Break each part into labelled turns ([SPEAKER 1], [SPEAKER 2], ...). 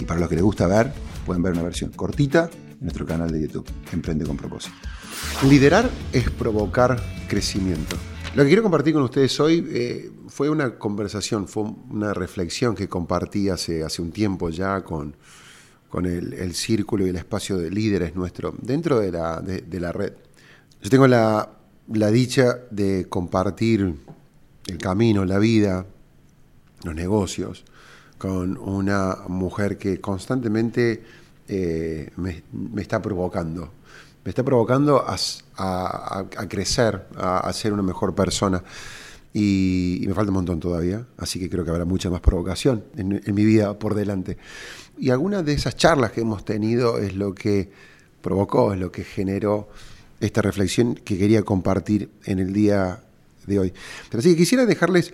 [SPEAKER 1] Y para los que les gusta ver, pueden ver una versión cortita en nuestro canal de YouTube, Emprende con propósito. Liderar es provocar crecimiento. Lo que quiero compartir con ustedes hoy eh, fue una conversación, fue una reflexión que compartí hace, hace un tiempo ya con, con el, círculo y el espacio de líderes nuestro dentro de la, de, la red. Yo tengo la, dicha de compartir el camino, la vida, los negocios, con una mujer que constantemente eh, me, está provocando. Me está provocando a, crecer, a, ser una mejor persona. Y, me falta un montón todavía, así que creo que habrá mucha más provocación en, en mi vida por delante. Y algunas de esas charlas que hemos tenido es lo que provocó, es lo que generó esta reflexión que quería compartir en el día de hoy. Pero así que quisiera dejarles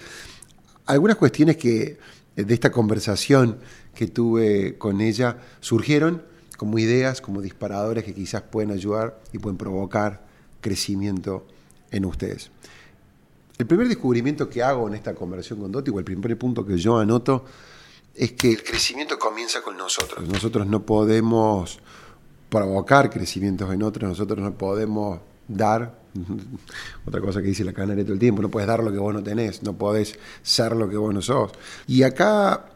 [SPEAKER 1] algunas cuestiones que de esta conversación que tuve con ella surgieron como ideas, como disparadores que quizás pueden ayudar y pueden provocar crecimiento en ustedes. El primer descubrimiento que hago en esta conversación con Doti, o el primer punto que yo anoto, es que el crecimiento comienza con nosotros. Nosotros no podemos provocar crecimientos en otros, nosotros no podemos dar, otra cosa que dice la canaria todo el tiempo, no puedes dar lo que vos no tenés, no podés ser lo que vos no sos. Y acá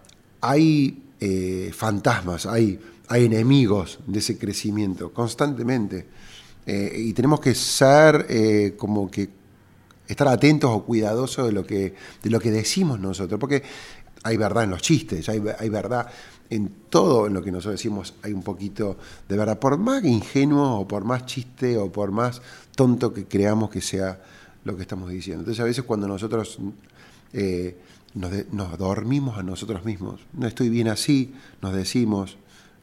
[SPEAKER 1] hay eh, fantasmas, hay, hay enemigos de ese crecimiento constantemente. Eh, y tenemos que ser eh, como que estar atentos o cuidadosos de lo que, de lo que decimos nosotros, porque hay verdad en los chistes, hay, hay verdad en todo en lo que nosotros decimos hay un poquito de verdad. Por más ingenuo o por más chiste o por más tonto que creamos que sea lo que estamos diciendo. Entonces a veces cuando nosotros eh, nos, dormimos a nosotros mismos, no estoy bien así, nos decimos,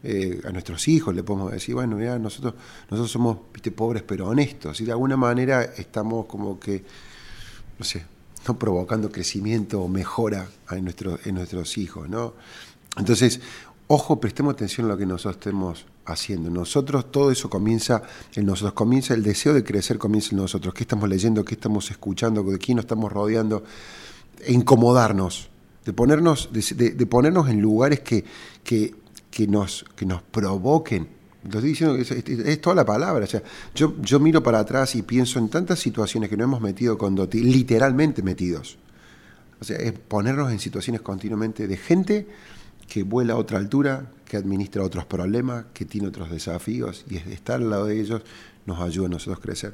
[SPEAKER 1] eh, a nuestros hijos le podemos decir, bueno, ya nosotros, nosotros somos ¿viste, pobres pero honestos, y de alguna manera estamos como que, no sé, provocando crecimiento o mejora en, en nuestros hijos, ¿no? Entonces, ojo, prestemos atención a lo que nosotros estemos haciendo. Nosotros, todo eso comienza en nosotros, comienza el deseo de crecer, comienza en nosotros. ¿Qué estamos leyendo? ¿Qué estamos escuchando? ¿De quién nos estamos rodeando? E incomodarnos, de ponernos, de, ponernos en lugares que, que, nos, que nos provoquen. Lo estoy diciendo es, toda la palabra. O sea, yo, yo miro para atrás y pienso en tantas situaciones que nos hemos metido con Doti, literalmente metidos. O sea, es ponernos en situaciones continuamente de gente que vuela a otra altura, que administra otros problemas, que tiene otros desafíos y estar al lado de ellos nos ayuda a nosotros a crecer.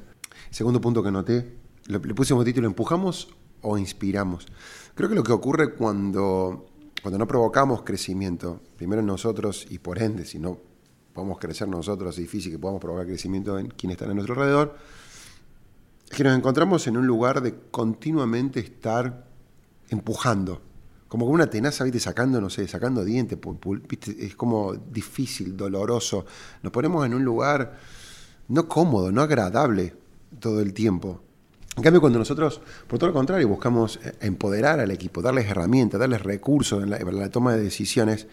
[SPEAKER 1] segundo punto que noté, le, puse como título, ¿empujamos o inspiramos? Creo que lo que ocurre cuando, cuando no provocamos crecimiento, primero en nosotros y por ende, si no podemos crecer nosotros, es difícil que podamos provocar crecimiento en quienes están a nuestro alrededor, es que nos encontramos en un lugar de continuamente estar empujando, como con una tenaza, ¿viste? Sacando, no sé, sacando dientes, Es como difícil, doloroso. Nos ponemos en un lugar no cómodo, no agradable todo el tiempo. En cambio, cuando nosotros, por todo lo contrario, buscamos eh, empoderar al equipo, darles herramientas, darles recursos en la, toma de decisiones,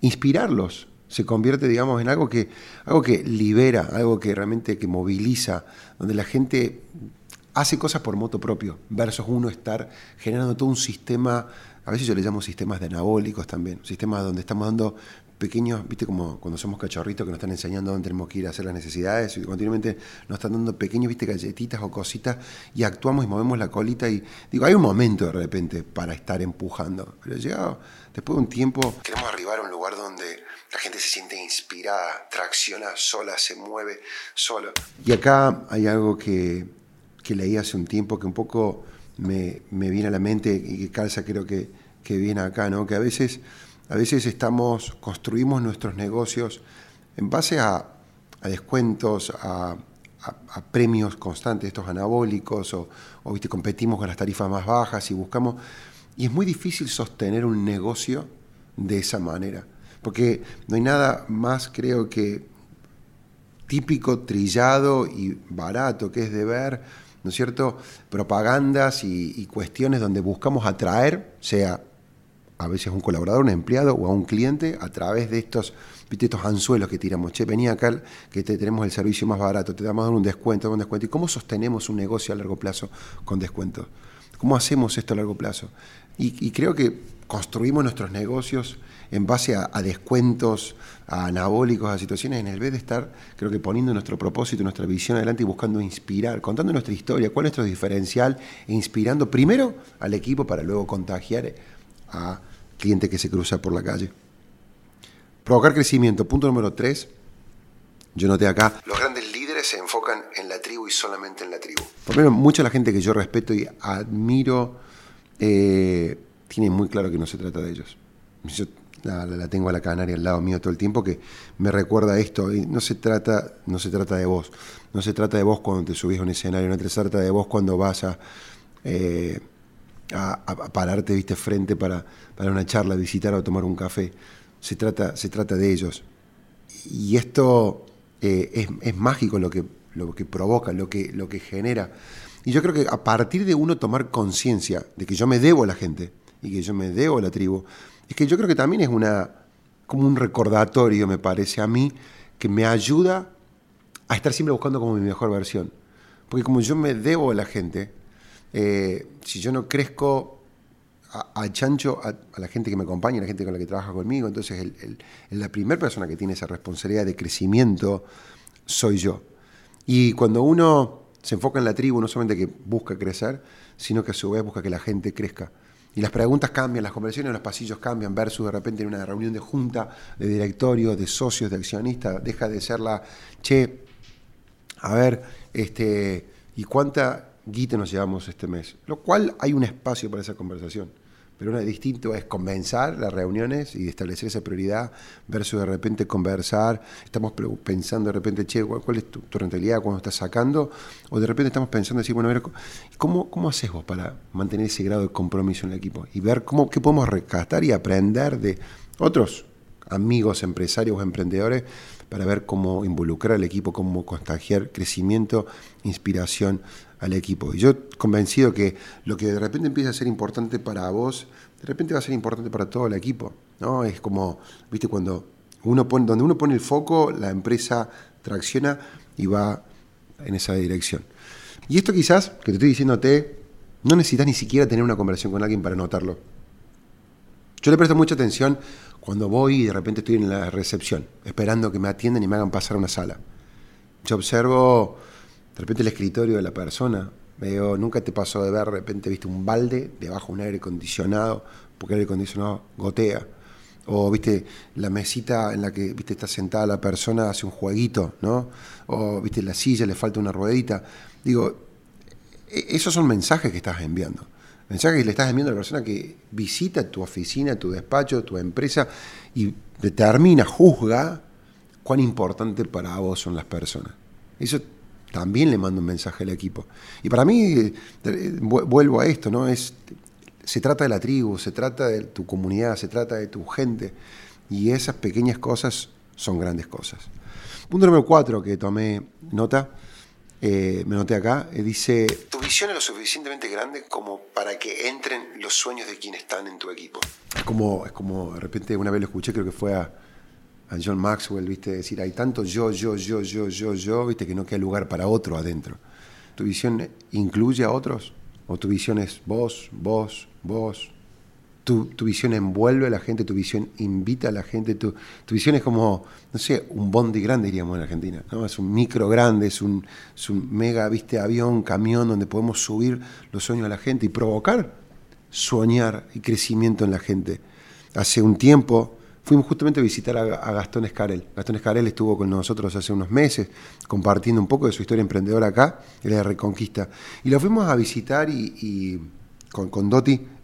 [SPEAKER 1] inspirarlos, se convierte, digamos, en algo que, algo que libera, algo que realmente que moviliza, donde la gente hace cosas por moto propio, versus uno estar generando todo un sistema a veces yo le llamo sistemas de anabólicos también, sistemas donde estamos dando pequeños, viste como cuando somos cachorritos que nos están enseñando dónde tenemos que ir a hacer las necesidades y continuamente nos están dando pequeños, viste, galletitas o cositas y actuamos y movemos la colita y digo, hay un momento de repente para estar empujando, pero llegado después de un tiempo queremos arribar a un lugar donde la gente se siente inspirada, tracciona sola, se mueve sola. Y acá hay algo que, que leí hace un tiempo que un poco me, me, viene a la mente y que calza creo que, que viene acá, ¿no? Que a veces, a veces estamos, construimos nuestros negocios en base a, descuentos, a, a, premios constantes, estos anabólicos, o, o ¿viste? competimos con las tarifas más bajas y buscamos... Y es muy difícil sostener un negocio de esa manera, porque no hay nada más, creo que, típico, trillado y barato, que es de ver, ¿no es cierto?, propagandas y, cuestiones donde buscamos atraer, sea a veces un colaborador, un empleado o a un cliente a través de estos, ¿viste? estos anzuelos que tiramos. Che, venía acá que te, tenemos el servicio más barato, te damos un descuento, un descuento. ¿Y cómo sostenemos un negocio a largo plazo con descuentos? ¿Cómo hacemos esto a largo plazo? Y, creo que construimos nuestros negocios en base a, descuentos, a anabólicos, a situaciones, en el vez de estar, creo que poniendo nuestro propósito, nuestra visión adelante y buscando inspirar, contando nuestra historia, cuál es nuestro diferencial, e inspirando primero al equipo para luego contagiar a cliente que se cruza por la calle. Provocar crecimiento. Punto número tres. Yo noté acá. Los grandes líderes se enfocan en la tribu y solamente en la tribu. Por lo menos mucha la gente que yo respeto y admiro eh, tiene muy claro que no se trata de ellos. Yo la, tengo a la canaria al lado mío todo el tiempo que me recuerda esto. No se trata, no se trata de vos. No se trata de vos cuando te subís a un escenario. No se trata de vos cuando vas a eh, pararte, viste, frente para, para, una charla, visitar o tomar un café. Se trata, se trata de ellos. Y esto eh, es, es, mágico lo que, lo que provoca, lo que, lo que genera. Y yo creo que a partir de uno tomar conciencia de que yo me debo a la gente y que yo me debo a la tribu, es que yo creo que también es una, como un recordatorio, me parece a mí, que me ayuda a estar siempre buscando como mi mejor versión. Porque como yo me debo a la gente, eh, si yo no crezco a, chancho a, la gente que me acompaña, a la gente con la que trabaja conmigo, entonces la primera persona que tiene esa responsabilidad de crecimiento soy yo. Y cuando uno se enfoca en la tribu, no solamente que busca crecer, sino que a su vez busca que la gente crezca. Y las preguntas cambian, las conversaciones los pasillos cambian, versus de repente en una reunión de junta, de directorio, de socios, de accionistas, deja de ser la, che, a ver, este, ¿y cuánta guita nos llevamos este mes. Lo cual hay un espacio para esa conversación. Pero una distinto es convencer las reuniones y establecer esa prioridad versus de repente conversar. Estamos pensando de repente, che, ¿cuál es tu, rentabilidad cuando estás sacando? O de repente estamos pensando, decir, bueno, a ver, ¿cómo, ¿cómo haces vos para mantener ese grado de compromiso en el equipo? Y ver cómo, qué podemos rescatar y aprender de otros amigos, empresarios o emprendedores para ver cómo involucrar al equipo, cómo contagiar crecimiento, inspiración al equipo. Y yo convencido que lo que de repente empieza a ser importante para vos, de repente va a ser importante para todo el equipo. ¿no? Es como, viste, cuando uno pone, donde uno pone el foco, la empresa tracciona y va en esa dirección. Y esto quizás, que te estoy diciéndote, no necesitas ni siquiera tener una conversación con alguien para notarlo. Yo le presto mucha atención cuando voy y de repente estoy en la recepción, esperando que me atiendan y me hagan pasar a una sala. Yo observo de repente el escritorio de la persona, veo, nunca te pasó de ver, de repente viste un balde debajo de un aire acondicionado, porque el aire acondicionado gotea. O viste la mesita en la que viste está sentada la persona, hace un jueguito, ¿no? O viste la silla, le falta una ruedita. Digo, e-, esos son mensajes que estás enviando. Mensajes que le estás enviando a la persona que visita tu oficina, tu despacho, tu empresa y determina, juzga cuán importante para vos son las personas. Eso también le mando un mensaje al equipo. Y para mí, eh, vuelvo a esto, ¿no? Es, se trata de la tribu, se trata de tu comunidad, se trata de tu gente. Y esas pequeñas cosas son grandes cosas. Punto número cuatro que tomé nota, eh, me noté acá, eh, dice... Tu visión es lo suficientemente grande como para que entren los sueños de quienes están en tu equipo. Es como, es como de repente una vez lo escuché, creo que fue a, a John Maxwell, viste, decir, hay tanto yo, yo, yo, yo, yo, yo, viste, que no queda lugar para otro adentro. ¿Tu visión incluye a otros? ¿O tu visión es vos, vos, vos? Tu, tu visión envuelve a la gente, tu visión invita a la gente, tu, tu visión es como, no sé, un bondi grande, diríamos en Argentina, ¿no? Es un micro grande, es un, un mega, viste, avión, camión, donde podemos subir los sueños a la gente y provocar soñar y crecimiento en la gente. Hace un tiempo fuimos justamente a visitar a, Gastón Escarel. Gastón Escarel estuvo con nosotros hace unos meses compartiendo un poco de su historia emprendedora acá, él de Reconquista. Y lo fuimos a visitar y, con, con,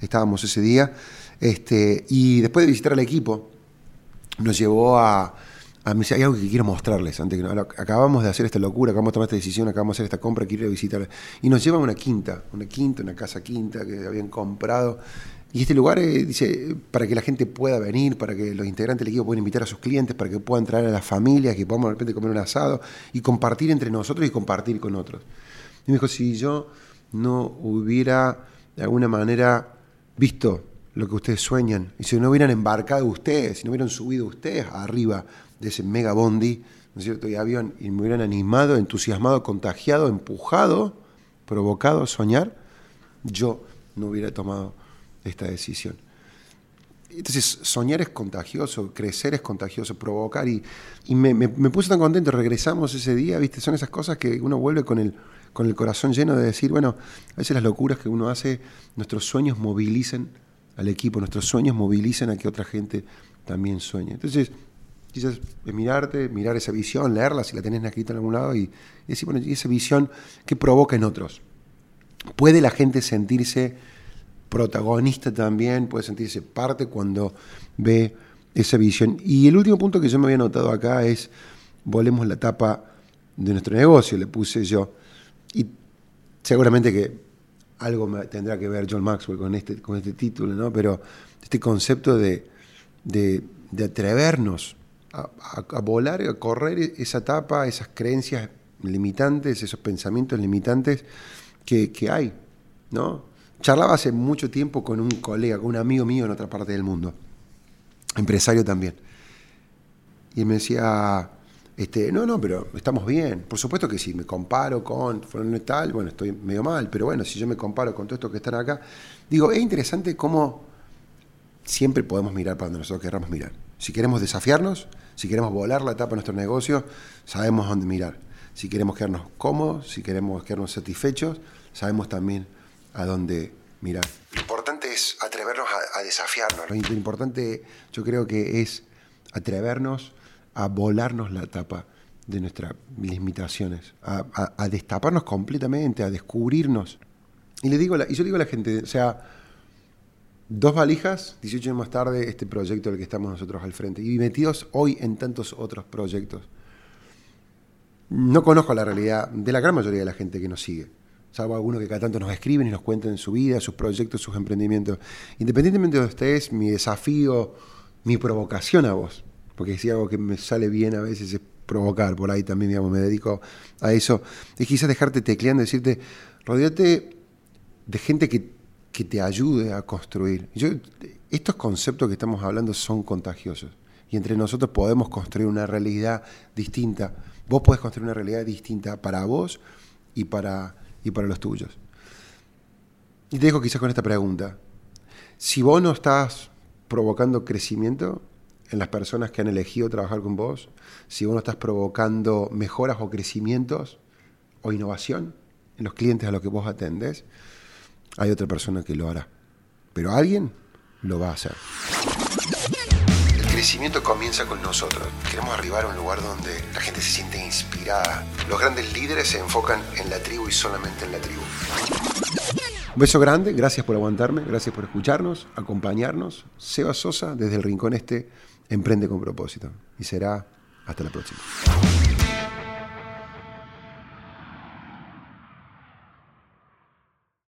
[SPEAKER 1] estábamos ese día. Este, y después de visitar al equipo, nos llevó a, a mí hay algo que quiero mostrarles antes que acabamos de hacer esta locura, acabamos de tomar esta decisión, acabamos de hacer esta compra, quiero ir a visitar. Y nos lleva a una quinta, una quinta, una casa quinta que habían comprado. Y este lugar eh, dice para que la gente pueda venir, para que los integrantes del equipo puedan invitar a sus clientes, para que puedan traer a las familias, que podamos de repente comer un asado y compartir entre nosotros y compartir con otros. Y me dijo, si yo no hubiera de alguna manera visto lo que ustedes sueñan, y si no hubieran embarcado ustedes, si no hubieran subido ustedes arriba de ese mega bondi, ¿no es cierto? Y avión, y me hubieran animado, entusiasmado, contagiado, empujado, provocado a soñar, yo no hubiera tomado esta decisión. Entonces, soñar es contagioso, crecer es contagioso, provocar. Y, me, puse tan contento, regresamos ese día, ¿viste? Son esas cosas que uno vuelve con el, con el corazón lleno de decir, bueno, a veces las locuras que uno hace, nuestros sueños movilicen al equipo, nuestros sueños movilicen a que otra gente también sueñe. Entonces, quizás es mirarte, mirar esa visión, leerla si la tenés escrita en algún lado y, decir, bueno, y esa visión que provoca en otros. ¿Puede la gente sentirse protagonista también? ¿Puede sentirse parte cuando ve esa visión? Y el último punto que yo me había notado acá es, volvemos la tapa de nuestro negocio, le puse yo. Y seguramente que algo tendrá que ver John Maxwell con este, con este título, ¿no? Pero este concepto de, de, atrevernos a, volar, a correr esa etapa, esas creencias limitantes, esos pensamientos limitantes que, hay, ¿no? Charlaba hace mucho tiempo con un colega, con un amigo mío en otra parte del mundo, empresario también. Y me decía, este, no, no, pero estamos bien. Por supuesto que si me comparo con tal, bueno, estoy medio mal, pero bueno, si yo me comparo con todo esto que están acá, digo, es interesante cómo siempre podemos mirar para donde nosotros queramos mirar. Si queremos desafiarnos, si queremos volar la etapa de nuestro negocio, sabemos dónde mirar. Si queremos quedarnos cómodos, si queremos quedarnos satisfechos, sabemos también a dónde mirar. Lo importante es atrevernos a, desafiarnos. Lo importante yo creo que es atrevernos a volarnos la etapa de nuestras limitaciones, a, destaparnos completamente, a descubrirnos. Y, le digo y yo digo a la gente, o sea, Dos valijas, 18 años más tarde, este proyecto del que estamos nosotros al frente. Y metidos hoy en tantos otros proyectos. No conozco la realidad de la gran mayoría de la gente que nos sigue. Salvo algunos que cada tanto nos escriben y nos cuentan su vida, sus proyectos, sus emprendimientos. Independientemente de ustedes, mi desafío, mi provocación a vos, porque si algo que me sale bien a veces es provocar, por ahí también digamos, me dedico a eso, es quizás dejarte tecleando, decirte, rodeate de gente que que te ayude a construir. estos conceptos que estamos hablando son contagiosos y entre nosotros podemos construir una realidad distinta. Vos podés construir una realidad distinta para vos y para, y para los tuyos. Y te dejo quizás con esta pregunta. Si vos no estás provocando crecimiento en las personas que han elegido trabajar con vos, si vos no estás provocando mejoras o crecimientos o innovación en los clientes a los que vos atendés, hay otra persona que lo hará. Pero alguien lo va a hacer. El crecimiento comienza con nosotros. Queremos arribar a un lugar donde la gente se siente inspirada. Los grandes líderes se enfocan en la tribu y solamente en la tribu. Un beso grande, gracias por aguantarme, gracias por escucharnos, acompañarnos. Seba Sosa, desde el Rincón Este, emprende con propósito. Y será hasta la próxima.